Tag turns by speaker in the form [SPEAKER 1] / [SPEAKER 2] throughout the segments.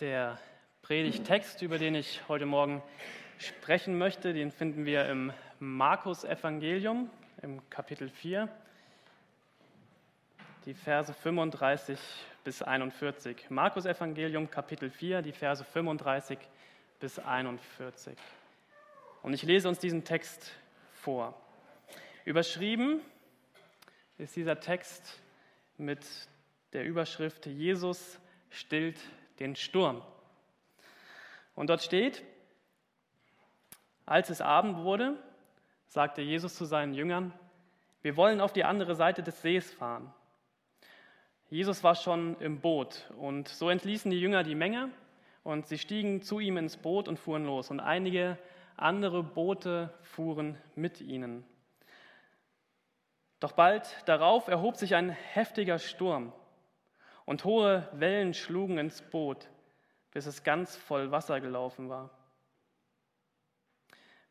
[SPEAKER 1] Der Predigtext, über den ich heute Morgen sprechen möchte, den finden wir im Markus-Evangelium im Kapitel 4, die Verse 35 bis 41. Markus-Evangelium, Kapitel 4, die Verse 35 bis 41. Und ich lese uns diesen Text vor. Überschrieben ist dieser Text mit der Überschrift Jesus stillt den Sturm. Und dort steht, als es Abend wurde, sagte Jesus zu seinen Jüngern, wir wollen auf die andere Seite des Sees fahren. Jesus war schon im Boot und so entließen die Jünger die Menge und sie stiegen zu ihm ins Boot und fuhren los und einige andere Boote fuhren mit ihnen. Doch bald darauf erhob sich ein heftiger Sturm und hohe Wellen schlugen ins Boot, bis es ganz voll Wasser gelaufen war.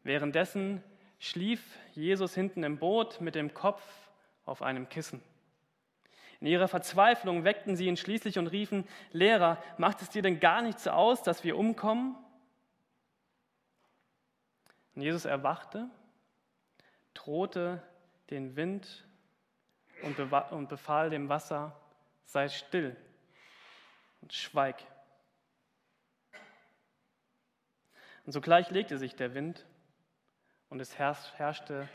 [SPEAKER 1] Währenddessen schlief Jesus hinten im Boot mit dem Kopf auf einem Kissen. In ihrer Verzweiflung weckten sie ihn schließlich und riefen, Lehrer, macht es dir denn gar nichts aus, dass wir umkommen? Und Jesus erwachte, drohte den Wind und befahl dem Wasser, sei still und schweig. Und sogleich legte sich der Wind und es herrschte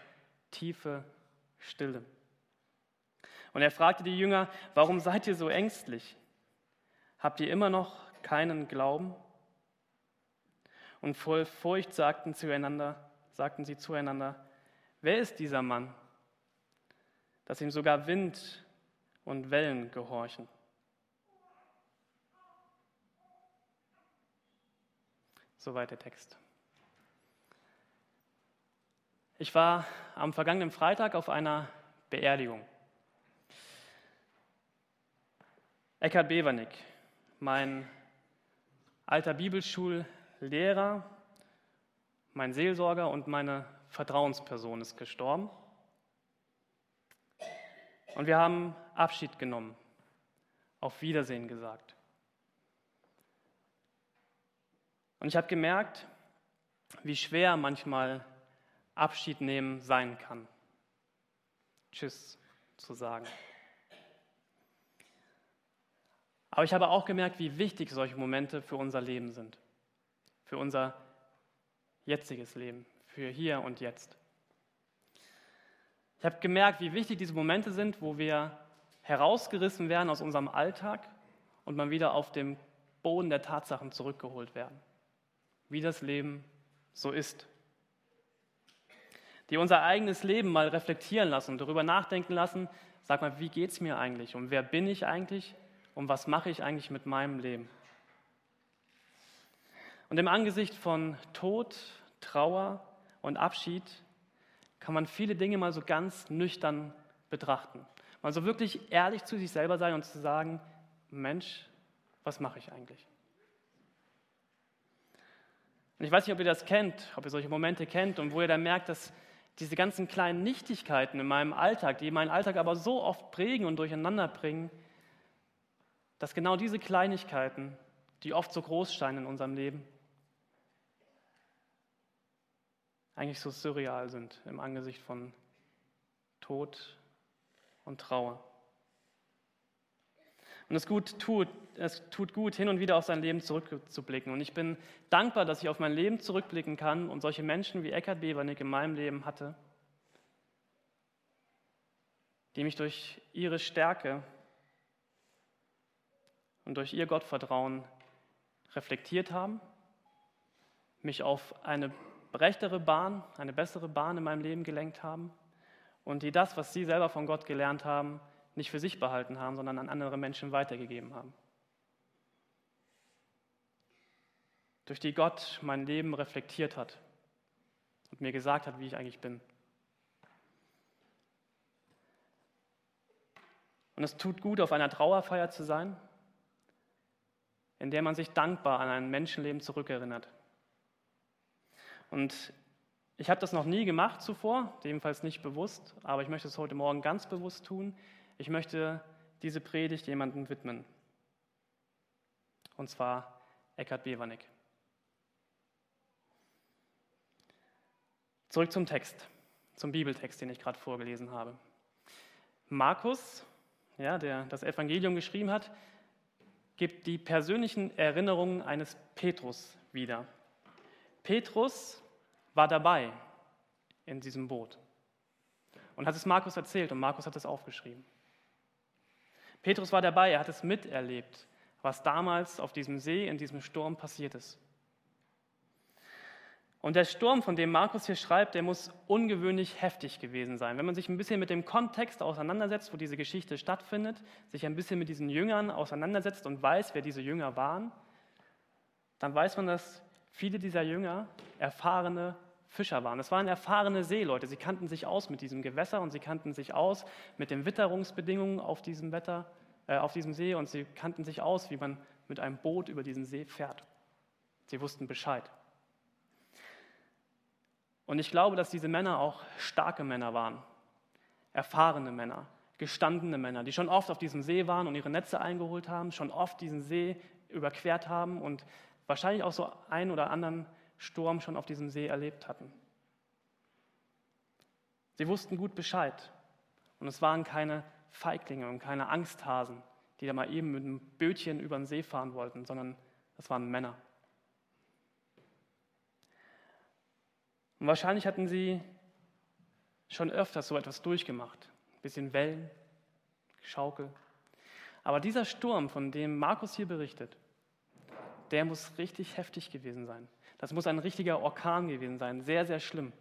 [SPEAKER 1] tiefe Stille. Und er fragte die Jünger, warum seid ihr so ängstlich? Habt ihr immer noch keinen Glauben? Und voll Furcht sagten, zueinander, sagten sie zueinander, wer ist dieser Mann, dass ihm sogar Wind und Wellen gehorchen. Soweit der Text. Ich war am vergangenen Freitag auf einer Beerdigung. Eckhard Bevernick, mein alter Bibelschullehrer, mein Seelsorger und meine Vertrauensperson ist gestorben. Und wir haben Abschied genommen, auf Wiedersehen gesagt. Und ich habe gemerkt, wie schwer manchmal Abschied nehmen sein kann. Tschüss zu sagen. Aber ich habe auch gemerkt, wie wichtig solche Momente für unser Leben sind, für unser jetziges Leben, für hier und jetzt. Ich habe gemerkt, wie wichtig diese Momente sind, wo wir herausgerissen werden aus unserem Alltag und mal wieder auf dem Boden der Tatsachen zurückgeholt werden. Wie das Leben so ist. Die unser eigenes Leben mal reflektieren lassen, darüber nachdenken lassen, sag mal, wie geht es mir eigentlich? Und wer bin ich eigentlich? Und was mache ich eigentlich mit meinem Leben? Und im Angesicht von Tod, Trauer und Abschied kann man viele Dinge mal so ganz nüchtern betrachten. Mal so wirklich ehrlich zu sich selber sein und zu sagen, Mensch, was mache ich eigentlich? Und ich weiß nicht, ob ihr das kennt, ob ihr solche Momente kennt und wo ihr dann merkt, dass diese ganzen kleinen Nichtigkeiten in meinem Alltag, die meinen Alltag aber so oft prägen und durcheinander bringen, dass genau diese Kleinigkeiten, die oft so groß scheinen in unserem Leben, eigentlich so surreal sind im Angesicht von Tod und Trauer. Und es, gut tut, es tut gut, hin und wieder auf sein Leben zurückzublicken. Und ich bin dankbar, dass ich auf mein Leben zurückblicken kann und solche Menschen wie Eckhard Bevernick in meinem Leben hatte, die mich durch ihre Stärke und durch ihr Gottvertrauen reflektiert haben, mich auf eine rechtere Bahn, eine bessere Bahn in meinem Leben gelenkt haben und die das, was sie selber von Gott gelernt haben, nicht für sich behalten haben, sondern an andere Menschen weitergegeben haben. Durch die Gott mein Leben reflektiert hat und mir gesagt hat, wie ich eigentlich bin. Und es tut gut, auf einer Trauerfeier zu sein, in der man sich dankbar an ein Menschenleben zurückerinnert. Und ich habe das noch nie gemacht zuvor, jedenfalls nicht bewusst, aber ich möchte es heute Morgen ganz bewusst tun. Ich möchte diese Predigt jemandem widmen. Und zwar Eckhard Bewanek. Zurück zum Text, zum Bibeltext, den ich gerade vorgelesen habe. Markus, ja, der das Evangelium geschrieben hat, gibt die persönlichen Erinnerungen eines Petrus wieder. Petrus war dabei in diesem Boot und hat es Markus erzählt und Markus hat es aufgeschrieben. Petrus war dabei, er hat es miterlebt, was damals auf diesem See, in diesem Sturm passiert ist. Und der Sturm, von dem Markus hier schreibt, der muss ungewöhnlich heftig gewesen sein. Wenn man sich ein bisschen mit dem Kontext auseinandersetzt, wo diese Geschichte stattfindet, sich ein bisschen mit diesen Jüngern auseinandersetzt und weiß, wer diese Jünger waren, dann weiß man, dass viele dieser Jünger erfahrene Fischer waren. Es waren erfahrene Seeleute. Sie kannten sich aus mit diesem Gewässer und sie kannten sich aus mit den Witterungsbedingungen auf diesem, Wetter, äh, auf diesem See und sie kannten sich aus, wie man mit einem Boot über diesen See fährt. Sie wussten Bescheid. Und ich glaube, dass diese Männer auch starke Männer waren, erfahrene Männer, gestandene Männer, die schon oft auf diesem See waren und ihre Netze eingeholt haben, schon oft diesen See überquert haben und wahrscheinlich auch so einen oder anderen Sturm schon auf diesem See erlebt hatten. Sie wussten gut Bescheid und es waren keine Feiglinge und keine Angsthasen, die da mal eben mit einem Bötchen über den See fahren wollten, sondern es waren Männer. Und wahrscheinlich hatten sie schon öfters so etwas durchgemacht. Ein bisschen Wellen, Schaukel. Aber dieser Sturm, von dem Markus hier berichtet, der muss richtig heftig gewesen sein. Das muss ein richtiger Orkan gewesen sein, sehr, sehr schlimm.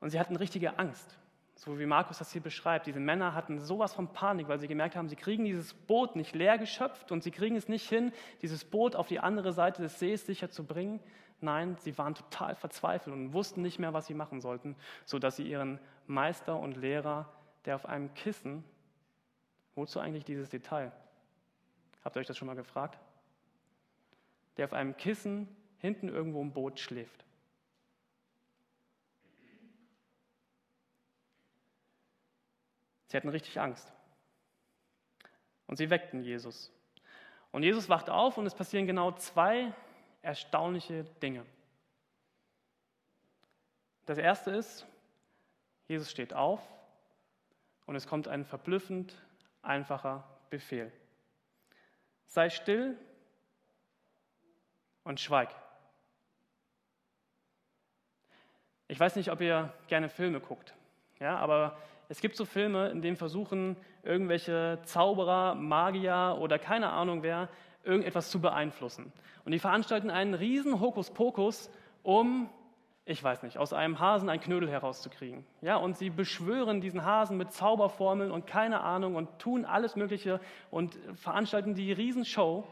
[SPEAKER 1] Und sie hatten richtige Angst, so wie Markus das hier beschreibt. Diese Männer hatten sowas von Panik, weil sie gemerkt haben, sie kriegen dieses Boot nicht leer geschöpft und sie kriegen es nicht hin, dieses Boot auf die andere Seite des Sees sicher zu bringen. Nein, sie waren total verzweifelt und wussten nicht mehr, was sie machen sollten, sodass sie ihren Meister und Lehrer, der auf einem Kissen, wozu eigentlich dieses Detail? Habt ihr euch das schon mal gefragt? Der auf einem Kissen hinten irgendwo im Boot schläft. Sie hatten richtig Angst. Und sie weckten Jesus. Und Jesus wacht auf und es passieren genau zwei erstaunliche Dinge. Das erste ist, Jesus steht auf und es kommt ein verblüffend einfacher Befehl. Sei still und schweig. Ich weiß nicht, ob ihr gerne Filme guckt, ja, aber es gibt so Filme, in denen versuchen irgendwelche Zauberer, Magier oder keine Ahnung wer irgendetwas zu beeinflussen. Und die veranstalten einen riesen Hokuspokus, um, ich weiß nicht, aus einem Hasen ein Knödel herauszukriegen. Ja, und sie beschwören diesen Hasen mit Zauberformeln und keine Ahnung und tun alles Mögliche und veranstalten die Riesenshow,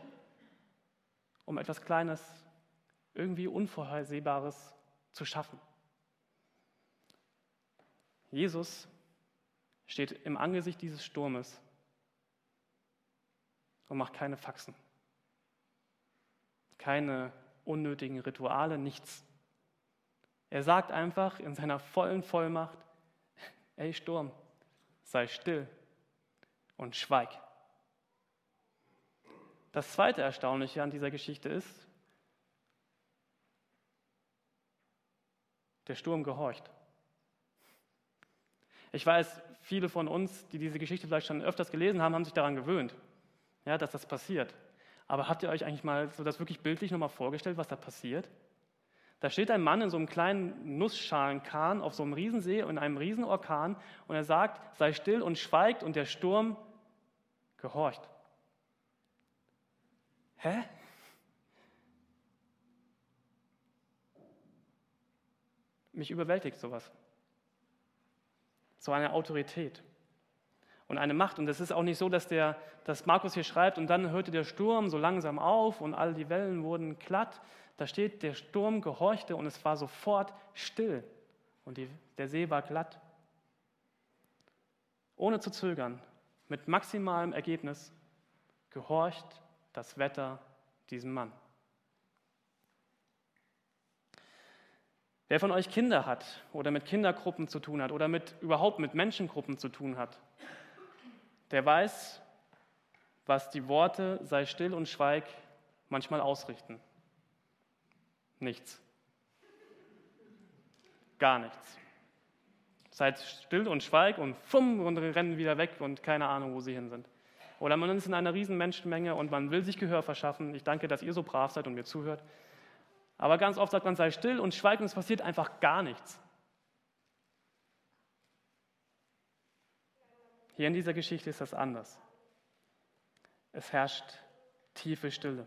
[SPEAKER 1] um etwas Kleines, irgendwie Unvorhersehbares zu schaffen. Jesus steht im Angesicht dieses Sturmes und macht keine Faxen keine unnötigen Rituale, nichts. Er sagt einfach in seiner vollen Vollmacht, ey Sturm, sei still und schweig. Das zweite Erstaunliche an dieser Geschichte ist, der Sturm gehorcht. Ich weiß, viele von uns, die diese Geschichte vielleicht schon öfters gelesen haben, haben sich daran gewöhnt, ja, dass das passiert. Aber habt ihr euch eigentlich mal so das wirklich bildlich nochmal vorgestellt, was da passiert? Da steht ein Mann in so einem kleinen Nussschalenkahn auf so einem Riesensee in einem Riesenorkan und er sagt, sei still und schweigt und der Sturm gehorcht. Hä? Mich überwältigt sowas. So eine Autorität und eine Macht. Und es ist auch nicht so, dass, der, dass Markus hier schreibt und dann hörte der Sturm so langsam auf und all die Wellen wurden glatt. Da steht, der Sturm gehorchte und es war sofort still und die, der See war glatt. Ohne zu zögern, mit maximalem Ergebnis, gehorcht das Wetter diesem Mann. Wer von euch Kinder hat oder mit Kindergruppen zu tun hat oder mit, überhaupt mit Menschengruppen zu tun hat, der weiß, was die Worte sei still und schweig manchmal ausrichten? Nichts. Gar nichts. Seid still und schweig und fumm und rennen wieder weg und keine Ahnung, wo sie hin sind. Oder man ist in einer riesen Menschenmenge und man will sich Gehör verschaffen. Ich danke, dass ihr so brav seid und mir zuhört. Aber ganz oft sagt man, sei still und schweig und es passiert einfach gar nichts. Hier in dieser Geschichte ist das anders. Es herrscht tiefe Stille.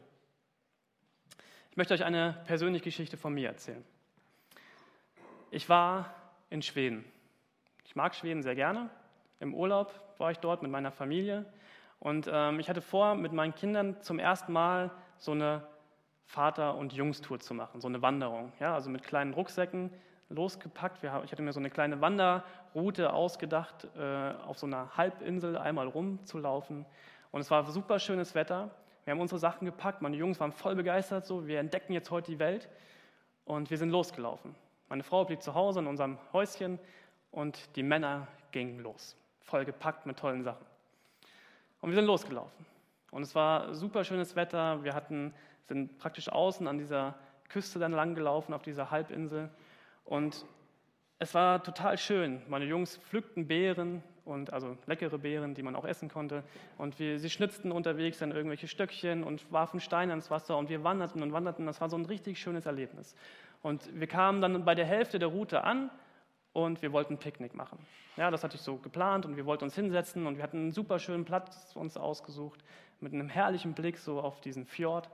[SPEAKER 1] Ich möchte euch eine persönliche Geschichte von mir erzählen. Ich war in Schweden. Ich mag Schweden sehr gerne. Im Urlaub war ich dort mit meiner Familie und ähm, ich hatte vor, mit meinen Kindern zum ersten Mal so eine Vater- und Jungstour zu machen, so eine Wanderung. Ja, also mit kleinen Rucksäcken losgepackt. Ich hatte mir so eine kleine Wanderroute ausgedacht, äh, auf so einer Halbinsel einmal rumzulaufen. Und es war super schönes Wetter. Wir haben unsere Sachen gepackt, meine Jungs waren voll begeistert, so, wir entdecken jetzt heute die Welt. Und wir sind losgelaufen. Meine Frau blieb zu Hause in unserem Häuschen und die Männer gingen los, voll gepackt mit tollen Sachen. Und wir sind losgelaufen. Und es war super schönes Wetter. Wir hatten, sind praktisch außen an dieser Küste dann lang gelaufen, auf dieser Halbinsel. Und es war total schön. Meine Jungs pflückten Beeren, und also leckere Beeren, die man auch essen konnte. Und wir, sie schnitzten unterwegs dann irgendwelche Stöckchen und warfen Steine ins Wasser und wir wanderten und wanderten. Das war so ein richtig schönes Erlebnis. Und wir kamen dann bei der Hälfte der Route an und wir wollten ein Picknick machen. Ja, das hatte ich so geplant und wir wollten uns hinsetzen und wir hatten einen super schönen Platz uns ausgesucht mit einem herrlichen Blick so auf diesen Fjord.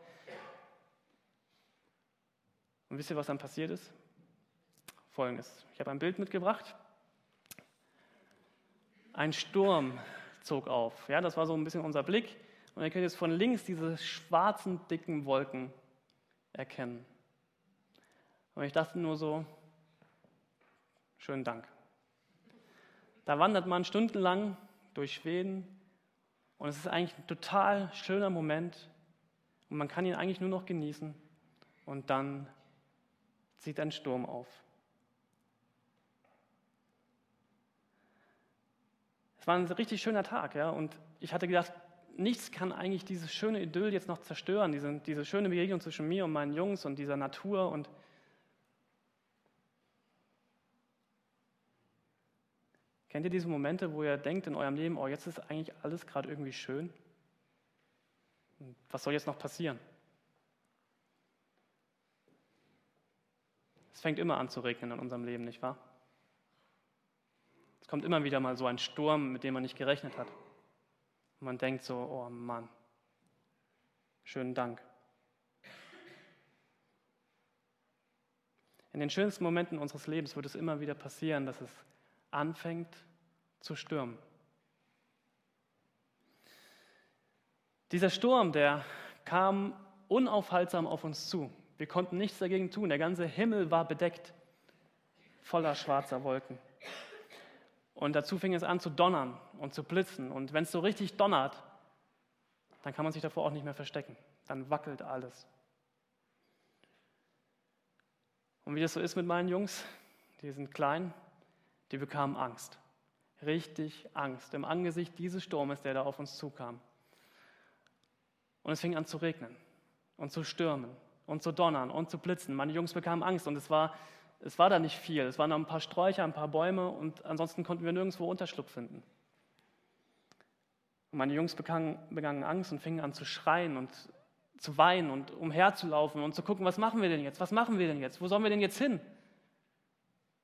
[SPEAKER 1] Und wisst ihr, was dann passiert ist? Folgendes. Ich habe ein Bild mitgebracht. Ein Sturm zog auf. Ja, das war so ein bisschen unser Blick. Und ihr könnt jetzt von links diese schwarzen, dicken Wolken erkennen. Und ich dachte nur so, Schönen Dank. Da wandert man stundenlang durch Schweden und es ist eigentlich ein total schöner Moment und man kann ihn eigentlich nur noch genießen und dann zieht ein Sturm auf. Es war ein richtig schöner Tag, ja, und ich hatte gedacht, nichts kann eigentlich dieses schöne Idyll jetzt noch zerstören, diese, diese schöne Begegnung zwischen mir und meinen Jungs und dieser Natur und Kennt ihr diese Momente, wo ihr denkt in eurem Leben, oh, jetzt ist eigentlich alles gerade irgendwie schön? Was soll jetzt noch passieren? Es fängt immer an zu regnen in unserem Leben, nicht wahr? Es kommt immer wieder mal so ein Sturm, mit dem man nicht gerechnet hat. Und man denkt so, oh Mann, schönen Dank. In den schönsten Momenten unseres Lebens wird es immer wieder passieren, dass es anfängt zu stürmen. Dieser Sturm, der kam unaufhaltsam auf uns zu. Wir konnten nichts dagegen tun. Der ganze Himmel war bedeckt, voller schwarzer Wolken. Und dazu fing es an zu donnern und zu blitzen. Und wenn es so richtig donnert, dann kann man sich davor auch nicht mehr verstecken. Dann wackelt alles. Und wie das so ist mit meinen Jungs, die sind klein, die bekamen Angst. Richtig Angst im Angesicht dieses Sturmes, der da auf uns zukam. Und es fing an zu regnen und zu stürmen und zu donnern und zu blitzen. Meine Jungs bekamen Angst und es war, es war da nicht viel. Es waren noch ein paar Sträucher, ein paar Bäume und ansonsten konnten wir nirgendwo Unterschlupf finden. Und meine Jungs begangen, begangen Angst und fingen an zu schreien und zu weinen und umherzulaufen und zu gucken, was machen wir denn jetzt? Was machen wir denn jetzt? Wo sollen wir denn jetzt hin?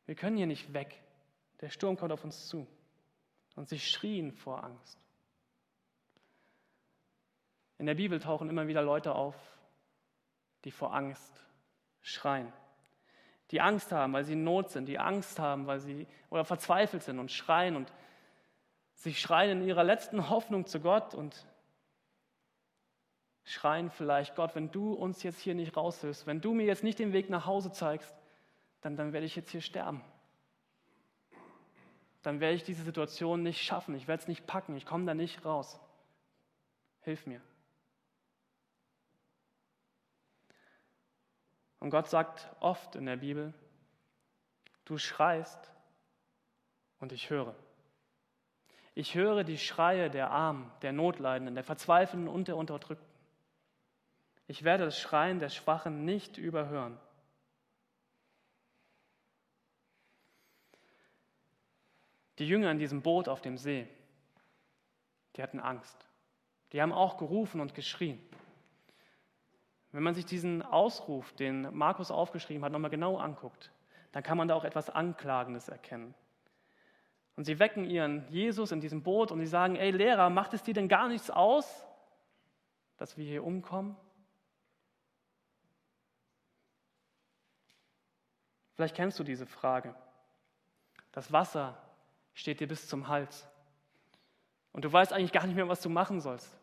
[SPEAKER 1] Wir können hier nicht weg. Der Sturm kommt auf uns zu. Und sie schrien vor Angst. In der Bibel tauchen immer wieder Leute auf, die vor Angst schreien. Die Angst haben, weil sie in Not sind, die Angst haben, weil sie oder verzweifelt sind und schreien und sie schreien in ihrer letzten Hoffnung zu Gott und schreien vielleicht, Gott, wenn du uns jetzt hier nicht raushilfst, wenn du mir jetzt nicht den Weg nach Hause zeigst, dann, dann werde ich jetzt hier sterben dann werde ich diese Situation nicht schaffen. Ich werde es nicht packen. Ich komme da nicht raus. Hilf mir. Und Gott sagt oft in der Bibel, du schreist und ich höre. Ich höre die Schreie der Armen, der Notleidenden, der Verzweifelnden und der Unterdrückten. Ich werde das Schreien der Schwachen nicht überhören. Die Jünger in diesem Boot auf dem See, die hatten Angst. Die haben auch gerufen und geschrien. Wenn man sich diesen Ausruf, den Markus aufgeschrieben hat, nochmal genau anguckt, dann kann man da auch etwas Anklagendes erkennen. Und sie wecken ihren Jesus in diesem Boot und sie sagen, ey Lehrer, macht es dir denn gar nichts aus, dass wir hier umkommen? Vielleicht kennst du diese Frage. Das Wasser steht dir bis zum Hals. Und du weißt eigentlich gar nicht mehr, was du machen sollst.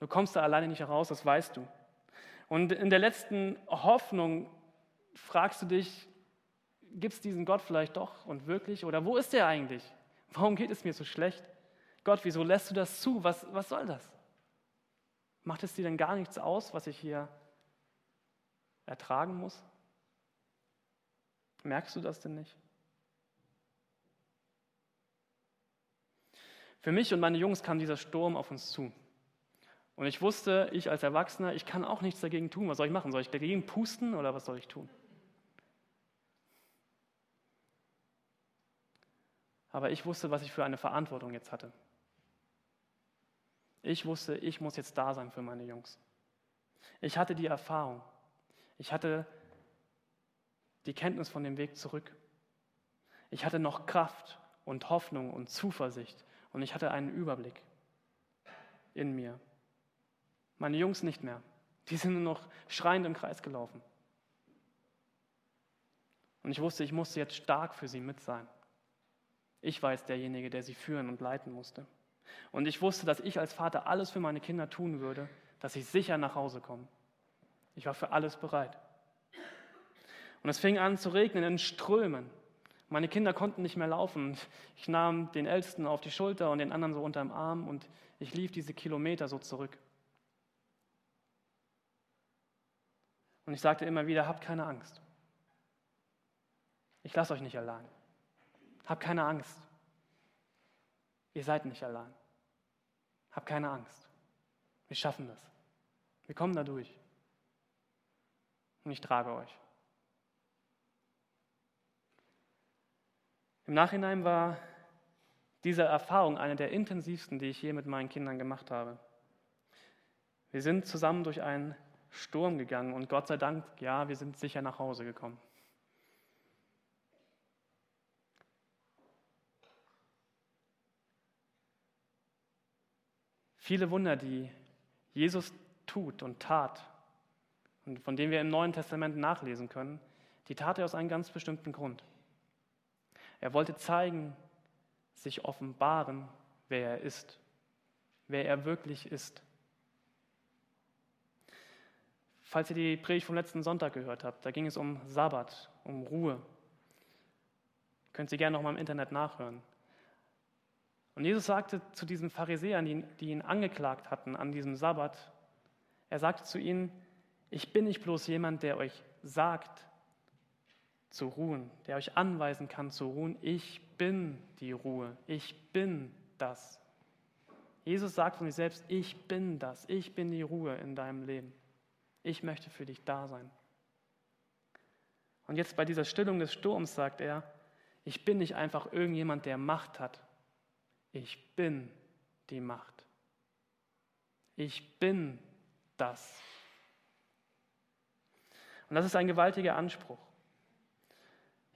[SPEAKER 1] Du kommst da alleine nicht heraus, das weißt du. Und in der letzten Hoffnung fragst du dich, gibt es diesen Gott vielleicht doch und wirklich? Oder wo ist er eigentlich? Warum geht es mir so schlecht? Gott, wieso lässt du das zu? Was, was soll das? Macht es dir denn gar nichts aus, was ich hier ertragen muss? Merkst du das denn nicht? Für mich und meine Jungs kam dieser Sturm auf uns zu. Und ich wusste, ich als Erwachsener, ich kann auch nichts dagegen tun. Was soll ich machen? Soll ich dagegen pusten oder was soll ich tun? Aber ich wusste, was ich für eine Verantwortung jetzt hatte. Ich wusste, ich muss jetzt da sein für meine Jungs. Ich hatte die Erfahrung. Ich hatte die Kenntnis von dem Weg zurück. Ich hatte noch Kraft und Hoffnung und Zuversicht und ich hatte einen Überblick in mir. Meine Jungs nicht mehr. Die sind nur noch schreiend im Kreis gelaufen. Und ich wusste, ich musste jetzt stark für sie mit sein. Ich war jetzt derjenige, der sie führen und leiten musste. Und ich wusste, dass ich als Vater alles für meine Kinder tun würde, dass sie sicher nach Hause kommen. Ich war für alles bereit. Und es fing an zu regnen in Strömen. Meine Kinder konnten nicht mehr laufen. Ich nahm den Ältesten auf die Schulter und den anderen so unter dem Arm und ich lief diese Kilometer so zurück. Und ich sagte immer wieder, habt keine Angst. Ich lasse euch nicht allein. Habt keine Angst. Ihr seid nicht allein. Habt keine Angst. Wir schaffen das. Wir kommen da durch. Und ich trage euch. Im Nachhinein war diese Erfahrung eine der intensivsten, die ich je mit meinen Kindern gemacht habe. Wir sind zusammen durch einen Sturm gegangen und Gott sei Dank, ja, wir sind sicher nach Hause gekommen. Viele Wunder, die Jesus tut und tat und von denen wir im Neuen Testament nachlesen können, die tat er aus einem ganz bestimmten Grund. Er wollte zeigen, sich offenbaren, wer er ist, wer er wirklich ist. Falls ihr die Predigt vom letzten Sonntag gehört habt, da ging es um Sabbat, um Ruhe. Könnt ihr gerne noch mal im Internet nachhören. Und Jesus sagte zu diesen Pharisäern, die ihn angeklagt hatten an diesem Sabbat, er sagte zu ihnen, ich bin nicht bloß jemand, der euch sagt, zu ruhen, der euch anweisen kann zu ruhen, ich bin die Ruhe, ich bin das. Jesus sagt von sich selbst, ich bin das, ich bin die Ruhe in deinem Leben. Ich möchte für dich da sein. Und jetzt bei dieser Stillung des Sturms sagt er, ich bin nicht einfach irgendjemand, der Macht hat, ich bin die Macht. Ich bin das. Und das ist ein gewaltiger Anspruch.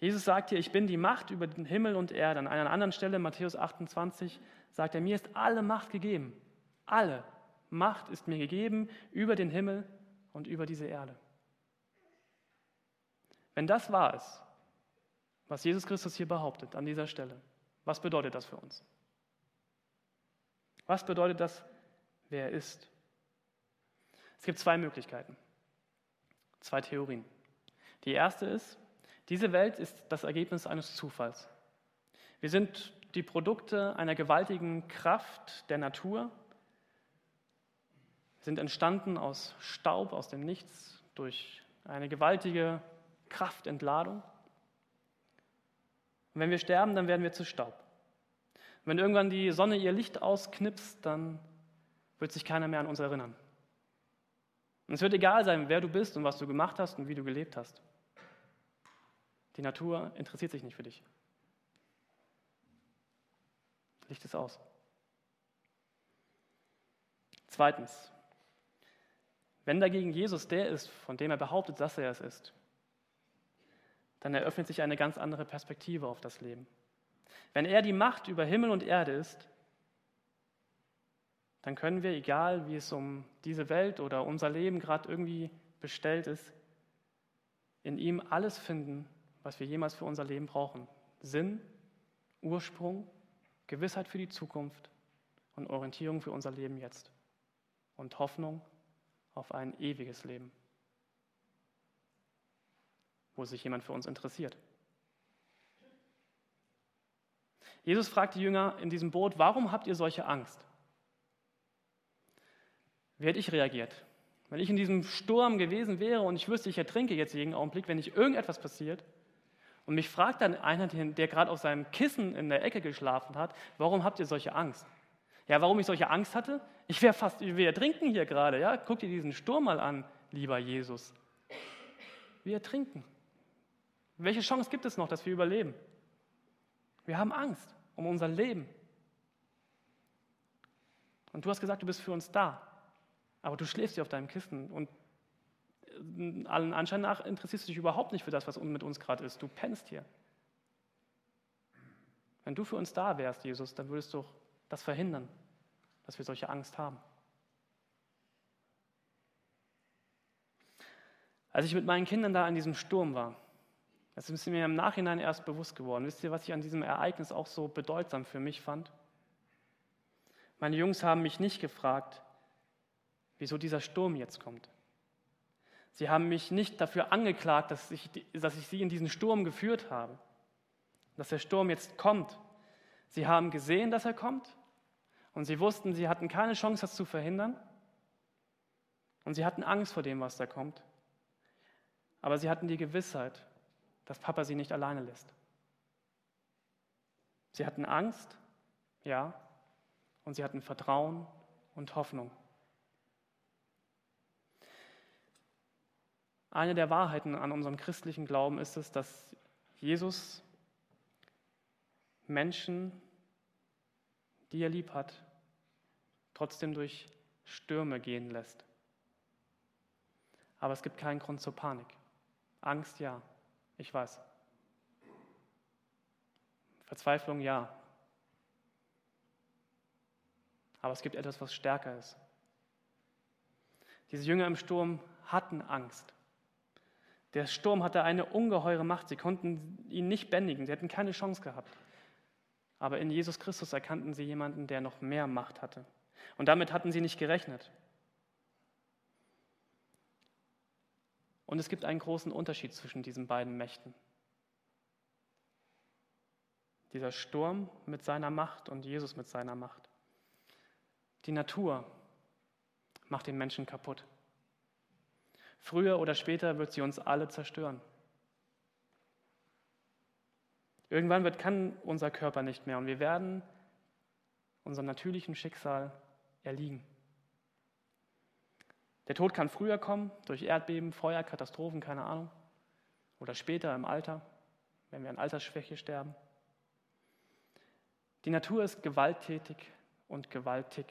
[SPEAKER 1] Jesus sagt hier, ich bin die Macht über den Himmel und Erde. An einer anderen Stelle, Matthäus 28, sagt er, mir ist alle Macht gegeben. Alle Macht ist mir gegeben über den Himmel und über diese Erde. Wenn das wahr ist, was Jesus Christus hier behauptet an dieser Stelle, was bedeutet das für uns? Was bedeutet das, wer er ist? Es gibt zwei Möglichkeiten, zwei Theorien. Die erste ist, diese Welt ist das Ergebnis eines Zufalls. Wir sind die Produkte einer gewaltigen Kraft der Natur, sind entstanden aus Staub, aus dem Nichts, durch eine gewaltige Kraftentladung. Und wenn wir sterben, dann werden wir zu Staub. Und wenn irgendwann die Sonne ihr Licht ausknipst, dann wird sich keiner mehr an uns erinnern. Und es wird egal sein, wer du bist und was du gemacht hast und wie du gelebt hast. Die Natur interessiert sich nicht für dich. Licht es aus. Zweitens, wenn dagegen Jesus der ist, von dem er behauptet, dass er es ist, dann eröffnet sich eine ganz andere Perspektive auf das Leben. Wenn er die Macht über Himmel und Erde ist, dann können wir, egal wie es um diese Welt oder unser Leben gerade irgendwie bestellt ist, in ihm alles finden, was wir jemals für unser Leben brauchen. Sinn, Ursprung, Gewissheit für die Zukunft und Orientierung für unser Leben jetzt. Und Hoffnung auf ein ewiges Leben, wo sich jemand für uns interessiert. Jesus fragt die Jünger in diesem Boot, warum habt ihr solche Angst? Wie hätte ich reagiert? Wenn ich in diesem Sturm gewesen wäre und ich wüsste, ich ertrinke jetzt jeden Augenblick, wenn nicht irgendetwas passiert, und mich fragt dann einer, der gerade auf seinem Kissen in der Ecke geschlafen hat, warum habt ihr solche Angst? Ja, warum ich solche Angst hatte? Ich wäre fast, wir ertrinken hier gerade, ja? Guck dir diesen Sturm mal an, lieber Jesus. Wir ertrinken. Welche Chance gibt es noch, dass wir überleben? Wir haben Angst um unser Leben. Und du hast gesagt, du bist für uns da. Aber du schläfst hier auf deinem Kissen und allen Anschein nach interessierst du dich überhaupt nicht für das, was mit uns gerade ist. Du pennst hier. Wenn du für uns da wärst, Jesus, dann würdest du das verhindern, dass wir solche Angst haben. Als ich mit meinen Kindern da in diesem Sturm war, das ist mir im Nachhinein erst bewusst geworden. Wisst ihr, was ich an diesem Ereignis auch so bedeutsam für mich fand? Meine Jungs haben mich nicht gefragt, wieso dieser Sturm jetzt kommt. Sie haben mich nicht dafür angeklagt, dass ich, dass ich sie in diesen Sturm geführt habe, dass der Sturm jetzt kommt. Sie haben gesehen, dass er kommt und sie wussten, sie hatten keine Chance, das zu verhindern und sie hatten Angst vor dem, was da kommt. Aber sie hatten die Gewissheit, dass Papa sie nicht alleine lässt. Sie hatten Angst, ja, und sie hatten Vertrauen und Hoffnung. Eine der Wahrheiten an unserem christlichen Glauben ist es, dass Jesus Menschen, die er lieb hat, trotzdem durch Stürme gehen lässt. Aber es gibt keinen Grund zur Panik. Angst ja, ich weiß. Verzweiflung ja. Aber es gibt etwas, was stärker ist. Diese Jünger im Sturm hatten Angst. Der Sturm hatte eine ungeheure Macht. Sie konnten ihn nicht bändigen. Sie hätten keine Chance gehabt. Aber in Jesus Christus erkannten sie jemanden, der noch mehr Macht hatte. Und damit hatten sie nicht gerechnet. Und es gibt einen großen Unterschied zwischen diesen beiden Mächten. Dieser Sturm mit seiner Macht und Jesus mit seiner Macht. Die Natur macht den Menschen kaputt. Früher oder später wird sie uns alle zerstören. Irgendwann wird, kann unser Körper nicht mehr und wir werden unserem natürlichen Schicksal erliegen. Der Tod kann früher kommen, durch Erdbeben, Feuer, Katastrophen, keine Ahnung. Oder später im Alter, wenn wir an Altersschwäche sterben. Die Natur ist gewalttätig und gewaltig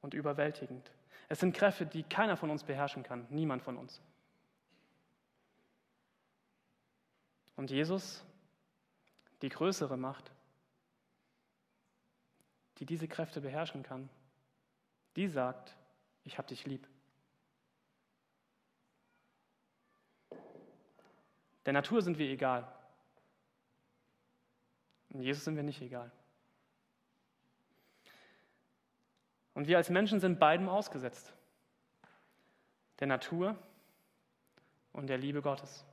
[SPEAKER 1] und überwältigend. Es sind Kräfte, die keiner von uns beherrschen kann, niemand von uns. Und Jesus, die größere Macht, die diese Kräfte beherrschen kann, die sagt, ich habe dich lieb. Der Natur sind wir egal. Und Jesus sind wir nicht egal. Und wir als Menschen sind beidem ausgesetzt. Der Natur und der Liebe Gottes.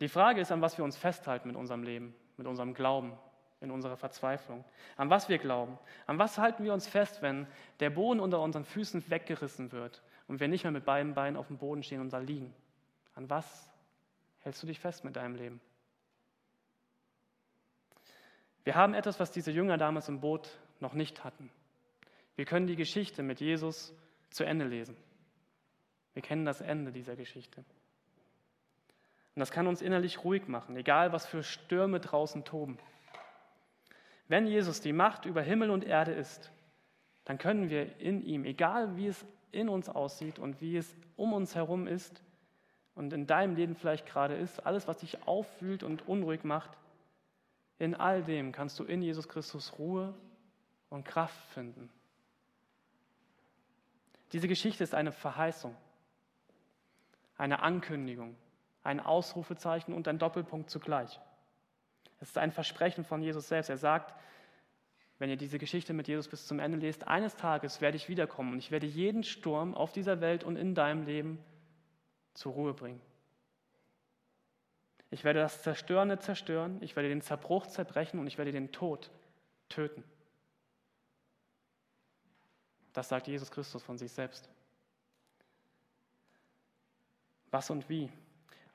[SPEAKER 1] Die Frage ist, an was wir uns festhalten mit unserem Leben, mit unserem Glauben, in unserer Verzweiflung. An was wir glauben. An was halten wir uns fest, wenn der Boden unter unseren Füßen weggerissen wird und wir nicht mehr mit beiden Beinen auf dem Boden stehen und da liegen. An was hältst du dich fest mit deinem Leben? Wir haben etwas, was diese Jünger damals im Boot noch nicht hatten. Wir können die Geschichte mit Jesus zu Ende lesen. Wir kennen das Ende dieser Geschichte. Und das kann uns innerlich ruhig machen, egal was für Stürme draußen toben. Wenn Jesus die Macht über Himmel und Erde ist, dann können wir in ihm, egal wie es in uns aussieht und wie es um uns herum ist und in deinem Leben vielleicht gerade ist, alles, was dich auffühlt und unruhig macht, in all dem kannst du in Jesus Christus Ruhe und Kraft finden. Diese Geschichte ist eine Verheißung, eine Ankündigung, ein Ausrufezeichen und ein Doppelpunkt zugleich. Es ist ein Versprechen von Jesus selbst. Er sagt, wenn ihr diese Geschichte mit Jesus bis zum Ende lest, eines Tages werde ich wiederkommen und ich werde jeden Sturm auf dieser Welt und in deinem Leben zur Ruhe bringen. Ich werde das Zerstörende zerstören, ich werde den Zerbruch zerbrechen und ich werde den Tod töten. Das sagt Jesus Christus von sich selbst. Was und wie?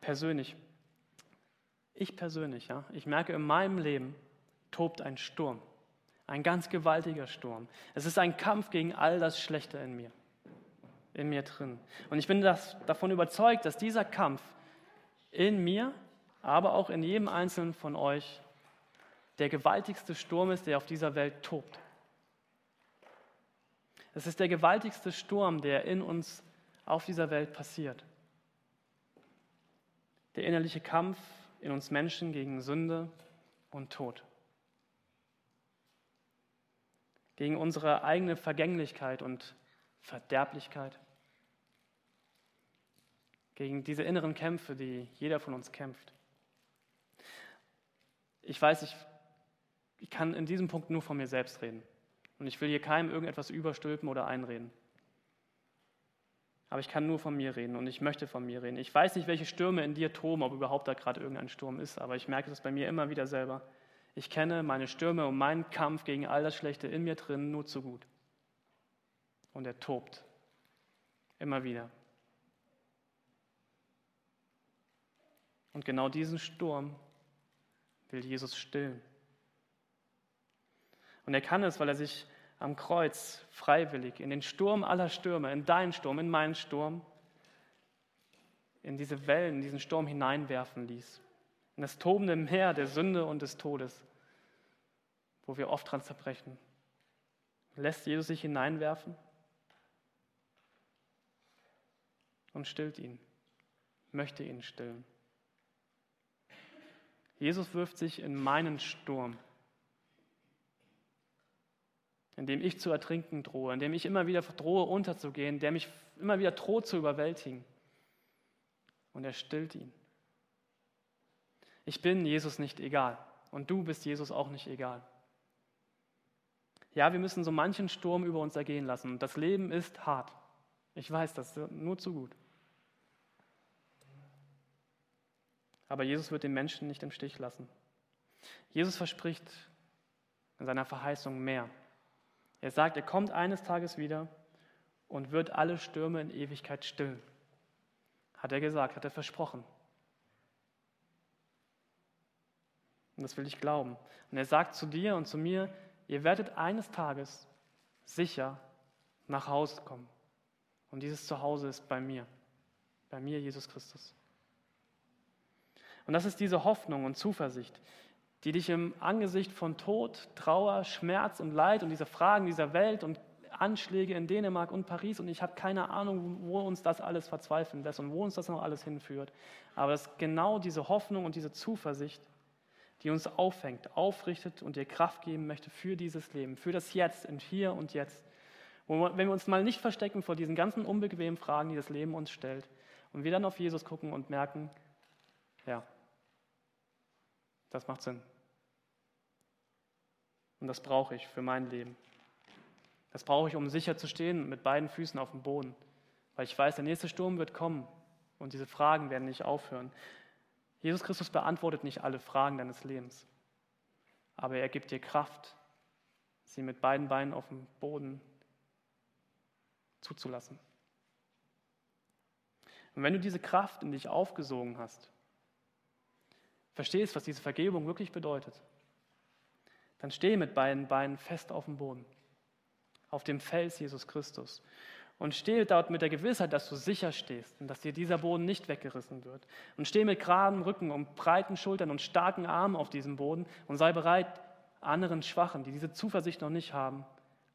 [SPEAKER 1] Persönlich. Ich persönlich, ja, ich merke in meinem Leben tobt ein Sturm, ein ganz gewaltiger Sturm. Es ist ein Kampf gegen all das Schlechte in mir, in mir drin. Und ich bin das, davon überzeugt, dass dieser Kampf in mir aber auch in jedem einzelnen von euch der gewaltigste Sturm ist, der auf dieser Welt tobt. Es ist der gewaltigste Sturm, der in uns auf dieser Welt passiert. Der innerliche Kampf in uns Menschen gegen Sünde und Tod. Gegen unsere eigene Vergänglichkeit und Verderblichkeit. Gegen diese inneren Kämpfe, die jeder von uns kämpft ich weiß, ich, ich kann in diesem Punkt nur von mir selbst reden. Und ich will hier keinem irgendetwas überstülpen oder einreden. Aber ich kann nur von mir reden und ich möchte von mir reden. Ich weiß nicht, welche Stürme in dir toben, ob überhaupt da gerade irgendein Sturm ist, aber ich merke das bei mir immer wieder selber. Ich kenne meine Stürme und meinen Kampf gegen all das Schlechte in mir drin nur zu gut. Und er tobt. Immer wieder. Und genau diesen Sturm will Jesus stillen. Und er kann es, weil er sich am Kreuz freiwillig in den Sturm aller Stürme, in deinen Sturm, in meinen Sturm, in diese Wellen, in diesen Sturm hineinwerfen ließ. In das tobende Meer der Sünde und des Todes, wo wir oft dran zerbrechen. Lässt Jesus sich hineinwerfen und stillt ihn, möchte ihn stillen. Jesus wirft sich in meinen Sturm, in dem ich zu ertrinken drohe, in dem ich immer wieder drohe unterzugehen, der mich immer wieder droht zu überwältigen. Und er stillt ihn. Ich bin Jesus nicht egal und du bist Jesus auch nicht egal. Ja, wir müssen so manchen Sturm über uns ergehen lassen. Das Leben ist hart. Ich weiß das nur zu gut. Aber Jesus wird den Menschen nicht im Stich lassen. Jesus verspricht in seiner Verheißung mehr. Er sagt, er kommt eines Tages wieder und wird alle Stürme in Ewigkeit stillen. Hat er gesagt, hat er versprochen. Und das will ich glauben. Und er sagt zu dir und zu mir, ihr werdet eines Tages sicher nach Hause kommen. Und dieses Zuhause ist bei mir, bei mir Jesus Christus. Und das ist diese Hoffnung und Zuversicht, die dich im Angesicht von Tod, Trauer, Schmerz und Leid und diese Fragen dieser Welt und Anschläge in Dänemark und Paris und ich habe keine Ahnung, wo uns das alles verzweifeln lässt und wo uns das noch alles hinführt. Aber es ist genau diese Hoffnung und diese Zuversicht, die uns auffängt, aufrichtet und dir Kraft geben möchte für dieses Leben, für das Jetzt, im Hier und Jetzt. Wenn wir uns mal nicht verstecken vor diesen ganzen unbequemen Fragen, die das Leben uns stellt und wir dann auf Jesus gucken und merken, ja, das macht Sinn. Und das brauche ich für mein Leben. Das brauche ich, um sicher zu stehen mit beiden Füßen auf dem Boden. Weil ich weiß, der nächste Sturm wird kommen und diese Fragen werden nicht aufhören. Jesus Christus beantwortet nicht alle Fragen deines Lebens. Aber er gibt dir Kraft, sie mit beiden Beinen auf dem Boden zuzulassen. Und wenn du diese Kraft in dich aufgesogen hast, verstehst, was diese Vergebung wirklich bedeutet, dann steh mit beiden Beinen fest auf dem Boden, auf dem Fels Jesus Christus Und steh dort mit der Gewissheit, dass du sicher stehst und dass dir dieser Boden nicht weggerissen wird. Und steh mit geradem Rücken und breiten Schultern und starken Armen auf diesem Boden und sei bereit, anderen Schwachen, die diese Zuversicht noch nicht haben,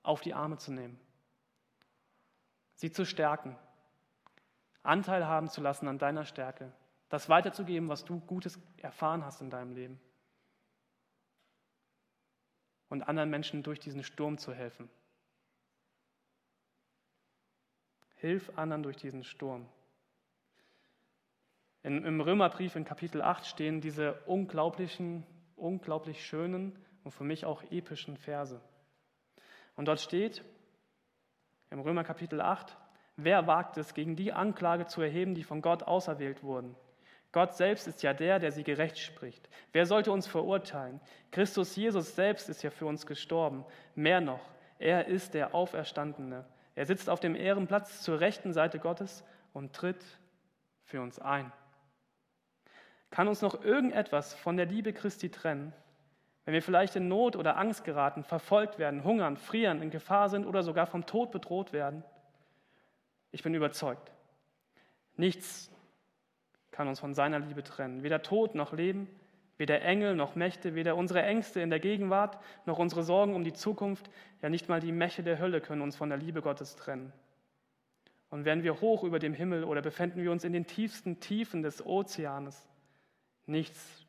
[SPEAKER 1] auf die Arme zu nehmen. Sie zu stärken, Anteil haben zu lassen an deiner Stärke, das weiterzugeben, was du Gutes erfahren hast in deinem Leben. Und anderen Menschen durch diesen Sturm zu helfen. Hilf anderen durch diesen Sturm. In, Im Römerbrief in Kapitel 8 stehen diese unglaublichen, unglaublich schönen und für mich auch epischen Verse. Und dort steht im Römer Kapitel 8, wer wagt es, gegen die Anklage zu erheben, die von Gott auserwählt wurden? Gott selbst ist ja der, der sie gerecht spricht. Wer sollte uns verurteilen? Christus Jesus selbst ist ja für uns gestorben. Mehr noch, er ist der Auferstandene er sitzt auf dem Ehrenplatz zur rechten Seite Gottes und tritt für uns ein. Kann uns noch irgendetwas von der Liebe Christi trennen, wenn wir vielleicht in Not oder Angst geraten, verfolgt werden, hungern, frieren, in Gefahr sind oder sogar vom Tod bedroht werden? Ich bin überzeugt, nichts kann uns von seiner Liebe trennen, weder Tod noch Leben, Weder Engel noch Mächte, weder unsere Ängste in der Gegenwart noch unsere Sorgen um die Zukunft, ja nicht mal die Mächte der Hölle können uns von der Liebe Gottes trennen. Und wären wir hoch über dem Himmel oder befänden wir uns in den tiefsten Tiefen des Ozeanes, nichts,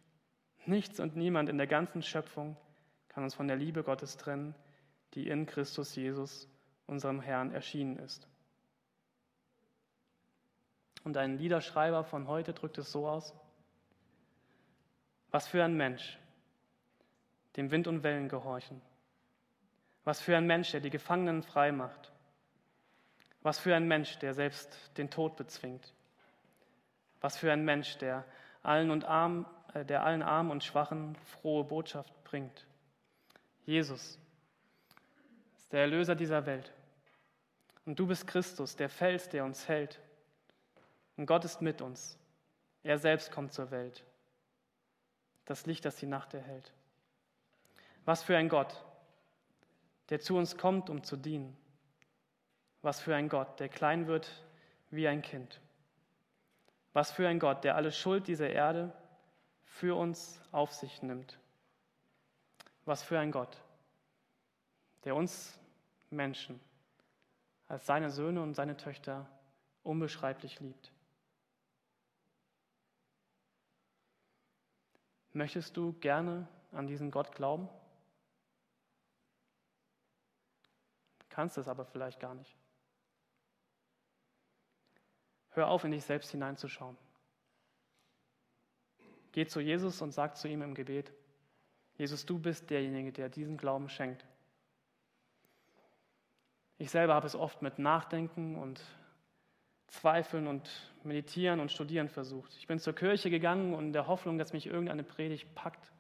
[SPEAKER 1] nichts und niemand in der ganzen Schöpfung kann uns von der Liebe Gottes trennen, die in Christus Jesus, unserem Herrn, erschienen ist. Und ein Liederschreiber von heute drückt es so aus, was für ein Mensch, dem Wind und Wellen gehorchen. Was für ein Mensch, der die Gefangenen frei macht. Was für ein Mensch, der selbst den Tod bezwingt. Was für ein Mensch, der allen, und arm, äh, der allen Armen und Schwachen frohe Botschaft bringt. Jesus ist der Erlöser dieser Welt. Und du bist Christus, der Fels, der uns hält. Und Gott ist mit uns. Er selbst kommt zur Welt das Licht, das die Nacht erhält. Was für ein Gott, der zu uns kommt, um zu dienen. Was für ein Gott, der klein wird wie ein Kind. Was für ein Gott, der alle Schuld dieser Erde für uns auf sich nimmt. Was für ein Gott, der uns Menschen als seine Söhne und seine Töchter unbeschreiblich liebt. Möchtest du gerne an diesen Gott glauben? Kannst es aber vielleicht gar nicht. Hör auf, in dich selbst hineinzuschauen. Geh zu Jesus und sag zu ihm im Gebet, Jesus, du bist derjenige, der diesen Glauben schenkt. Ich selber habe es oft mit Nachdenken und Zweifeln und Meditieren und Studieren versucht. Ich bin zur Kirche gegangen und in der Hoffnung, dass mich irgendeine Predigt packt.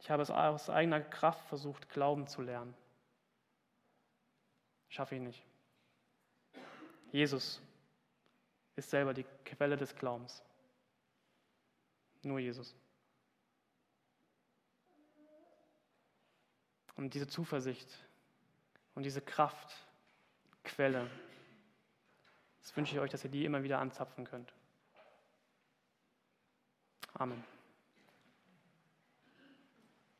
[SPEAKER 1] Ich habe es aus eigener Kraft versucht, Glauben zu lernen. Schaffe ich nicht. Jesus ist selber die Quelle des Glaubens. Nur Jesus. Und diese Zuversicht und diese Kraftquelle, das wünsche ich euch, dass ihr die immer wieder anzapfen könnt. Amen.